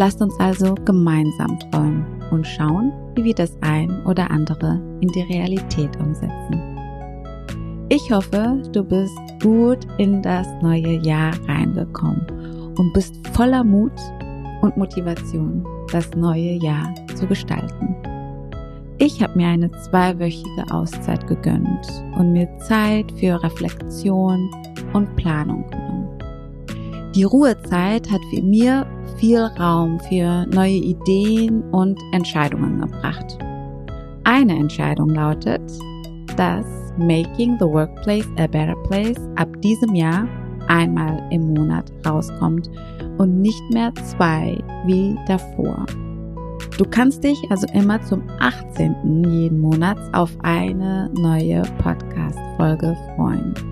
Lasst uns also gemeinsam träumen und schauen, wie wir das ein oder andere in die Realität umsetzen. Ich hoffe, du bist gut in das neue Jahr reingekommen und bist voller Mut und Motivation, das neue Jahr zu gestalten. Ich habe mir eine zweiwöchige Auszeit gegönnt und mir Zeit für Reflexion und Planung genommen. Die Ruhezeit hat für mir viel Raum für neue Ideen und Entscheidungen gebracht. Eine Entscheidung lautet, dass Making the Workplace a Better Place ab diesem Jahr einmal im Monat rauskommt und nicht mehr zwei wie davor. Du kannst dich also immer zum 18. jeden Monats auf eine neue Podcast-Folge freuen.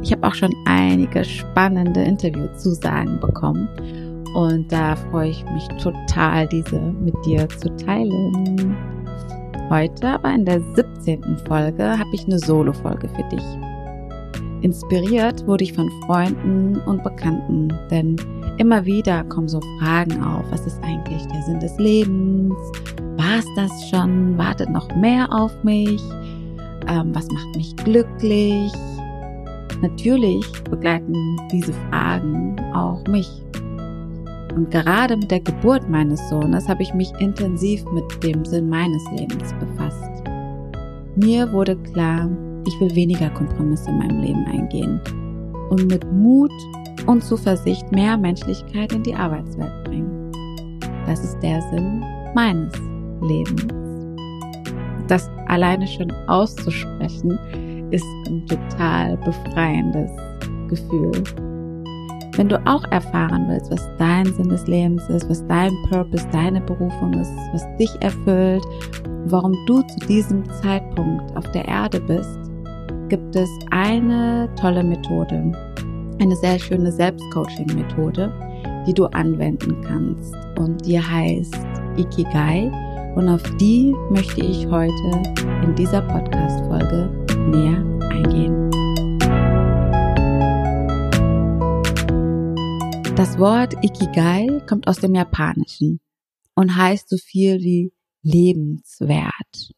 Ich habe auch schon einige spannende Interviewzusagen bekommen und da freue ich mich total, diese mit dir zu teilen. Heute, aber in der 17. Folge, habe ich eine Solo-Folge für dich. Inspiriert wurde ich von Freunden und Bekannten, denn immer wieder kommen so Fragen auf. Was ist eigentlich der Sinn des Lebens? War es das schon? Wartet noch mehr auf mich? Ähm, was macht mich glücklich? Natürlich begleiten diese Fragen auch mich. Und gerade mit der Geburt meines Sohnes habe ich mich intensiv mit dem Sinn meines Lebens befasst. Mir wurde klar, ich will weniger Kompromisse in meinem Leben eingehen und mit Mut und Zuversicht mehr Menschlichkeit in die Arbeitswelt bringen. Das ist der Sinn meines Lebens. Das alleine schon auszusprechen, ist ein total befreiendes Gefühl. Wenn du auch erfahren willst, was dein Sinn des Lebens ist, was dein Purpose, deine Berufung ist, was dich erfüllt, warum du zu diesem Zeitpunkt auf der Erde bist, gibt es eine tolle Methode, eine sehr schöne Selbstcoaching-Methode, die du anwenden kannst und die heißt Ikigai und auf die möchte ich heute in dieser Podcast-Folge näher eingehen. Das Wort Ikigai kommt aus dem Japanischen und heißt so viel wie lebenswert.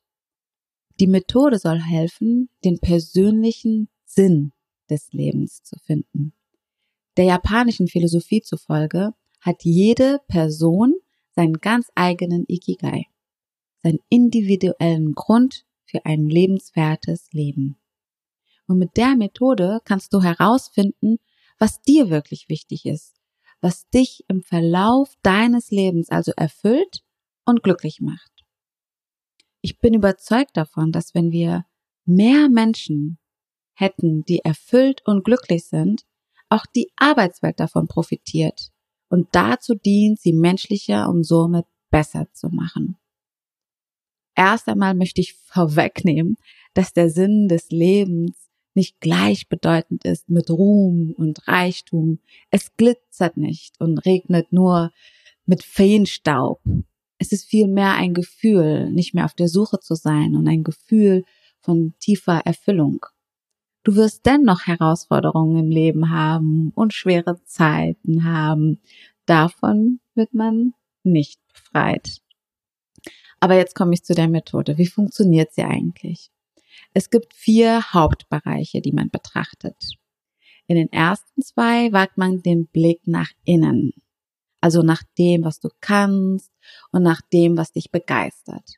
Die Methode soll helfen, den persönlichen Sinn des Lebens zu finden. Der japanischen Philosophie zufolge hat jede Person seinen ganz eigenen Ikigai, seinen individuellen Grund für ein lebenswertes Leben. Und mit der Methode kannst du herausfinden, was dir wirklich wichtig ist, was dich im Verlauf deines Lebens also erfüllt und glücklich macht. Ich bin überzeugt davon, dass wenn wir mehr Menschen hätten, die erfüllt und glücklich sind, auch die Arbeitswelt davon profitiert und dazu dient, sie menschlicher und somit besser zu machen. Erst einmal möchte ich vorwegnehmen, dass der Sinn des Lebens nicht gleichbedeutend ist mit Ruhm und Reichtum. Es glitzert nicht und regnet nur mit Feenstaub. Es ist vielmehr ein Gefühl, nicht mehr auf der Suche zu sein und ein Gefühl von tiefer Erfüllung. Du wirst dennoch Herausforderungen im Leben haben und schwere Zeiten haben. Davon wird man nicht befreit. Aber jetzt komme ich zu der Methode. Wie funktioniert sie eigentlich? Es gibt vier Hauptbereiche, die man betrachtet. In den ersten zwei wagt man den Blick nach innen, also nach dem, was du kannst und nach dem, was dich begeistert.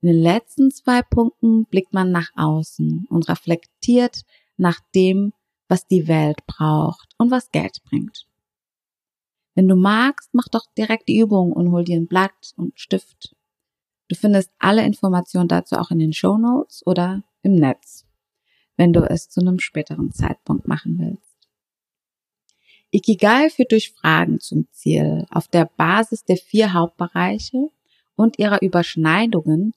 In den letzten zwei Punkten blickt man nach außen und reflektiert nach dem, was die Welt braucht und was Geld bringt. Wenn du magst, mach doch direkt die Übung und hol dir ein Blatt und Stift Du findest alle Informationen dazu auch in den Show Notes oder im Netz, wenn du es zu einem späteren Zeitpunkt machen willst. Ikigai führt durch Fragen zum Ziel. Auf der Basis der vier Hauptbereiche und ihrer Überschneidungen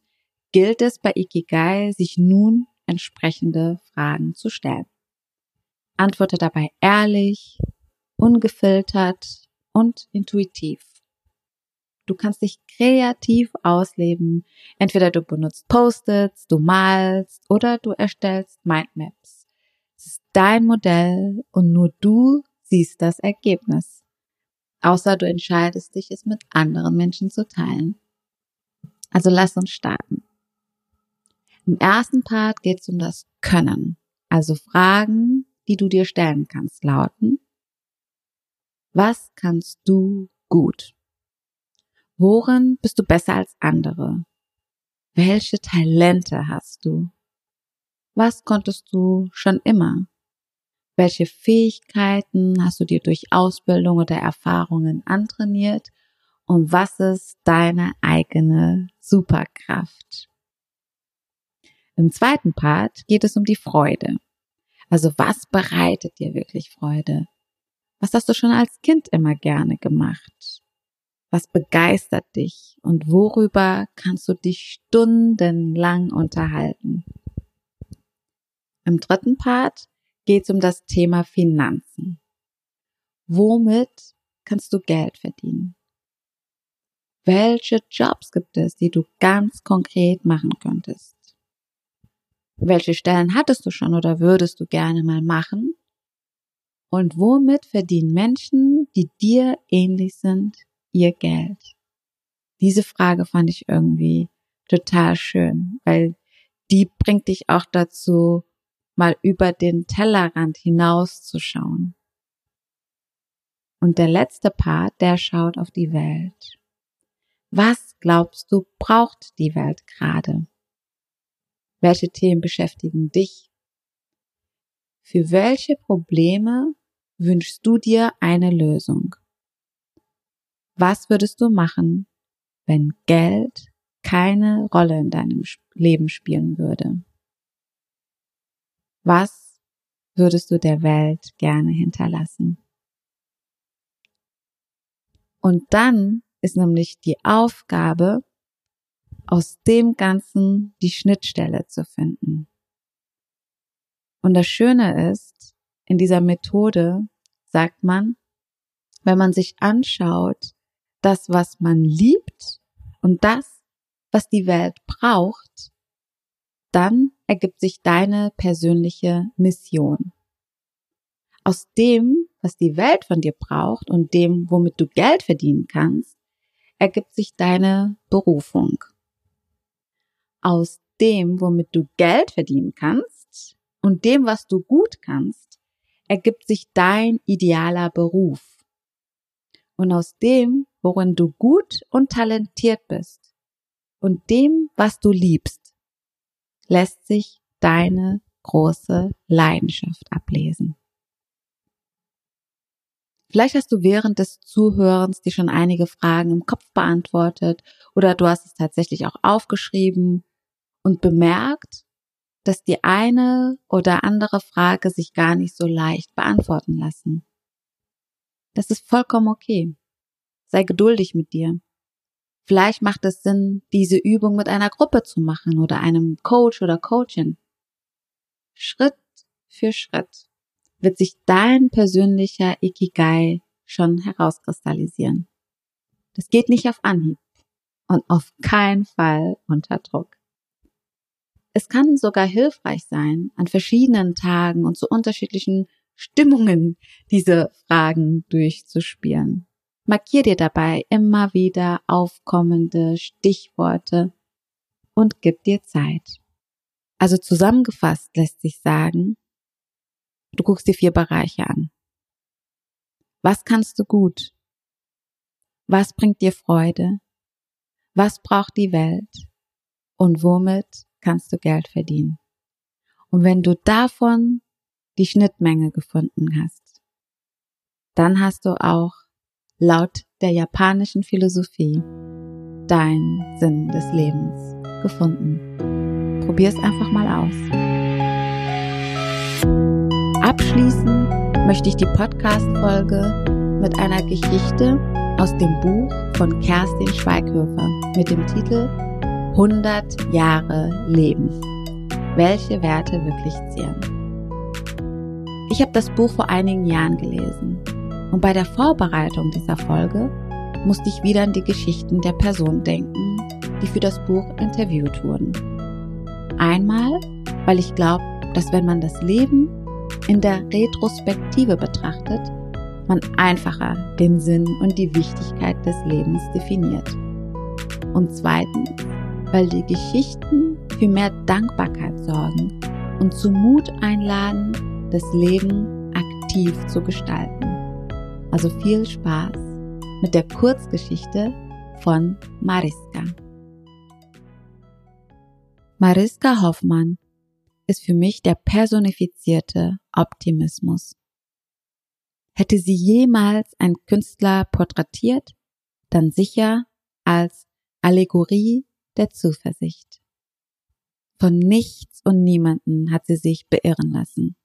gilt es bei Ikigai, sich nun entsprechende Fragen zu stellen. Antworte dabei ehrlich, ungefiltert und intuitiv. Du kannst dich kreativ ausleben. Entweder du benutzt Post-its, du malst oder du erstellst Mindmaps. Es ist dein Modell und nur du siehst das Ergebnis. Außer du entscheidest dich, es mit anderen Menschen zu teilen. Also lass uns starten. Im ersten Part geht es um das Können. Also Fragen, die du dir stellen kannst, lauten, was kannst du gut? Worin bist du besser als andere? Welche Talente hast du? Was konntest du schon immer? Welche Fähigkeiten hast du dir durch Ausbildung oder Erfahrungen antrainiert? Und was ist deine eigene Superkraft? Im zweiten Part geht es um die Freude. Also was bereitet dir wirklich Freude? Was hast du schon als Kind immer gerne gemacht? Was begeistert dich und worüber kannst du dich stundenlang unterhalten? Im dritten Part geht es um das Thema Finanzen. Womit kannst du Geld verdienen? Welche Jobs gibt es, die du ganz konkret machen könntest? Welche Stellen hattest du schon oder würdest du gerne mal machen? Und womit verdienen Menschen, die dir ähnlich sind, ihr Geld? Diese Frage fand ich irgendwie total schön, weil die bringt dich auch dazu, mal über den Tellerrand hinauszuschauen. Und der letzte Part, der schaut auf die Welt. Was glaubst du, braucht die Welt gerade? Welche Themen beschäftigen dich? Für welche Probleme wünschst du dir eine Lösung? Was würdest du machen, wenn Geld keine Rolle in deinem Leben spielen würde? Was würdest du der Welt gerne hinterlassen? Und dann ist nämlich die Aufgabe, aus dem Ganzen die Schnittstelle zu finden. Und das Schöne ist, in dieser Methode sagt man, wenn man sich anschaut, das, was man liebt und das, was die Welt braucht, dann ergibt sich deine persönliche Mission. Aus dem, was die Welt von dir braucht und dem, womit du Geld verdienen kannst, ergibt sich deine Berufung aus dem, womit du Geld verdienen kannst und dem, was du gut kannst, ergibt sich dein idealer Beruf. Und aus dem, worin du gut und talentiert bist und dem, was du liebst, lässt sich deine große Leidenschaft ablesen. Vielleicht hast du während des Zuhörens dir schon einige Fragen im Kopf beantwortet oder du hast es tatsächlich auch aufgeschrieben und bemerkt, dass die eine oder andere Frage sich gar nicht so leicht beantworten lassen. Das ist vollkommen okay. Sei geduldig mit dir. Vielleicht macht es Sinn, diese Übung mit einer Gruppe zu machen oder einem Coach oder Coachin. Schritt für Schritt wird sich dein persönlicher Ikigai schon herauskristallisieren. Das geht nicht auf Anhieb und auf keinen Fall unter Druck. Es kann sogar hilfreich sein, an verschiedenen Tagen und zu unterschiedlichen Stimmungen diese Fragen durchzuspielen. Markier dir dabei immer wieder aufkommende Stichworte und gib dir Zeit. Also zusammengefasst lässt sich sagen, du guckst dir vier Bereiche an. Was kannst du gut? Was bringt dir Freude? Was braucht die Welt? Und womit kannst du Geld verdienen. Und wenn du davon die Schnittmenge gefunden hast, dann hast du auch laut der japanischen Philosophie deinen Sinn des Lebens gefunden. Probier es einfach mal aus. Abschließend möchte ich die Podcast-Folge mit einer Geschichte aus dem Buch von Kerstin Schweighöfer mit dem Titel 100 Jahre Leben. Welche Werte wirklich zählen. Ich habe das Buch vor einigen Jahren gelesen und bei der Vorbereitung dieser Folge musste ich wieder an die Geschichten der Personen denken, die für das Buch interviewt wurden. Einmal, weil ich glaube, dass wenn man das Leben in der Retrospektive betrachtet, man einfacher den Sinn und die Wichtigkeit des Lebens definiert. Und zweitens, weil die Geschichten für mehr Dankbarkeit sorgen und zu Mut einladen, das Leben aktiv zu gestalten. Also viel Spaß mit der Kurzgeschichte von Mariska. Mariska Hoffmann ist für mich der personifizierte Optimismus. Hätte sie jemals ein Künstler porträtiert, dann sicher als Allegorie der Zuversicht. Von nichts und niemanden hat sie sich beirren lassen,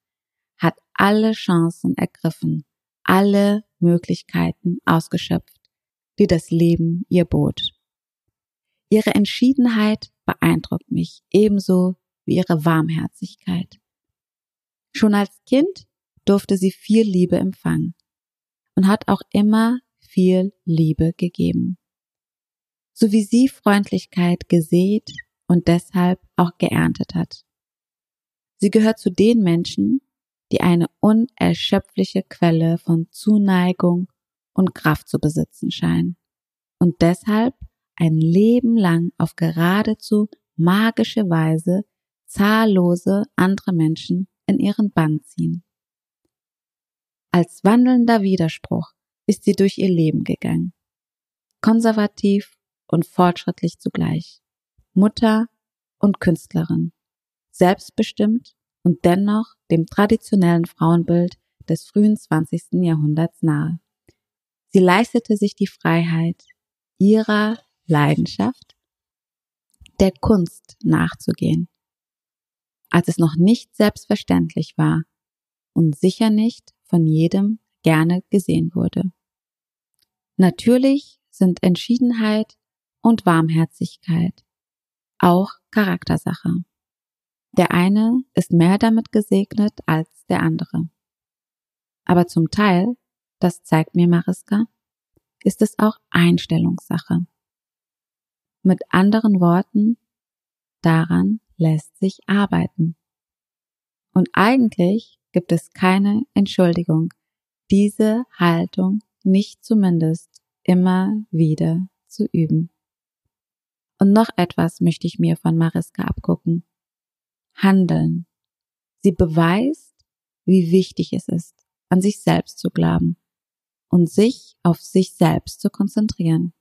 hat alle Chancen ergriffen, alle Möglichkeiten ausgeschöpft, die das Leben ihr bot. Ihre Entschiedenheit beeindruckt mich ebenso wie ihre Warmherzigkeit. Schon als Kind durfte sie viel Liebe empfangen und hat auch immer viel Liebe gegeben. So wie sie Freundlichkeit gesät und deshalb auch geerntet hat. Sie gehört zu den Menschen, die eine unerschöpfliche Quelle von Zuneigung und Kraft zu besitzen scheinen und deshalb ein Leben lang auf geradezu magische Weise zahllose andere Menschen in ihren Bann ziehen. Als wandelnder Widerspruch ist sie durch ihr Leben gegangen. Konservativ und fortschrittlich zugleich. Mutter und Künstlerin. Selbstbestimmt und dennoch dem traditionellen Frauenbild des frühen 20. Jahrhunderts nahe. Sie leistete sich die Freiheit, ihrer Leidenschaft, der Kunst nachzugehen, als es noch nicht selbstverständlich war und sicher nicht von jedem gerne gesehen wurde. Natürlich sind Entschiedenheit und Warmherzigkeit auch Charaktersache. Der eine ist mehr damit gesegnet als der andere. Aber zum Teil, das zeigt mir Mariska, ist es auch Einstellungssache. Mit anderen Worten, daran lässt sich arbeiten. Und eigentlich gibt es keine Entschuldigung, diese Haltung nicht zumindest immer wieder zu üben. Und noch etwas möchte ich mir von Mariska abgucken. Handeln. Sie beweist, wie wichtig es ist, an sich selbst zu glauben und sich auf sich selbst zu konzentrieren.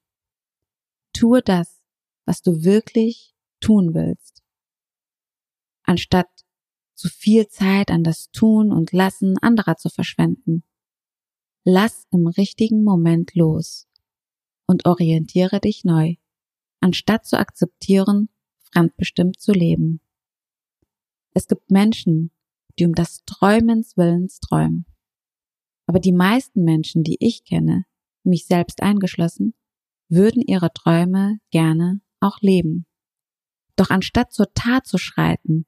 Tue das, was du wirklich tun willst, anstatt zu viel Zeit an das Tun und Lassen anderer zu verschwenden. Lass im richtigen Moment los und orientiere dich neu, anstatt zu akzeptieren, fremdbestimmt zu leben. Es gibt Menschen, die um das Träumens Willens träumen. Aber die meisten Menschen, die ich kenne, mich selbst eingeschlossen, würden ihre Träume gerne auch leben. Doch anstatt zur Tat zu schreiten,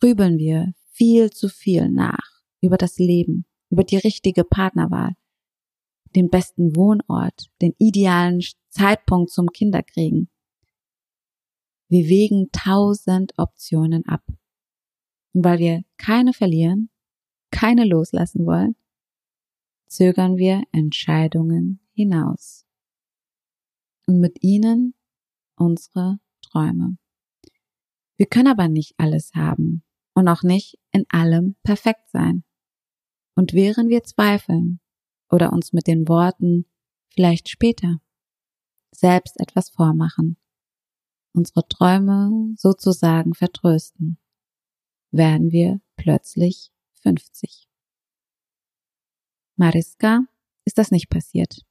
grübeln wir viel zu viel nach über das Leben, über die richtige Partnerwahl, den besten Wohnort, den idealen Zeitpunkt zum Kinderkriegen. Wir wägen tausend Optionen ab. Und weil wir keine verlieren, keine loslassen wollen, zögern wir Entscheidungen hinaus. Und mit ihnen unsere Träume. Wir können aber nicht alles haben und auch nicht in allem perfekt sein. Und während wir zweifeln oder uns mit den Worten vielleicht später selbst etwas vormachen, unsere Träume sozusagen vertrösten, werden wir plötzlich 50. Mariska ist das nicht passiert.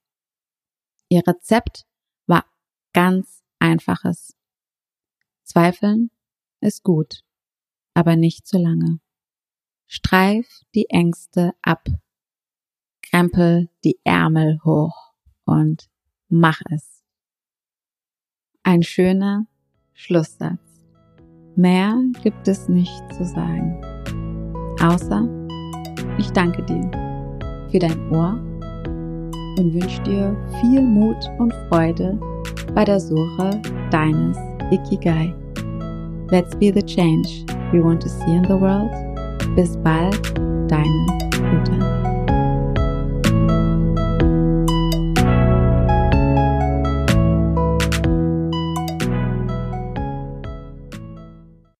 Ihr Rezept war ganz einfaches. Zweifeln ist gut aber nicht zu lange. Streif die Ängste ab krempel die Ärmel hoch und mach es. Ein schöner Schlusssatz. Mehr gibt es nicht zu sagen. Außer, ich danke dir für dein Ohr und wünsche dir viel Mut und Freude bei der Suche deines Ikigai. Let's be the change we want to see in the world. Bis bald, deine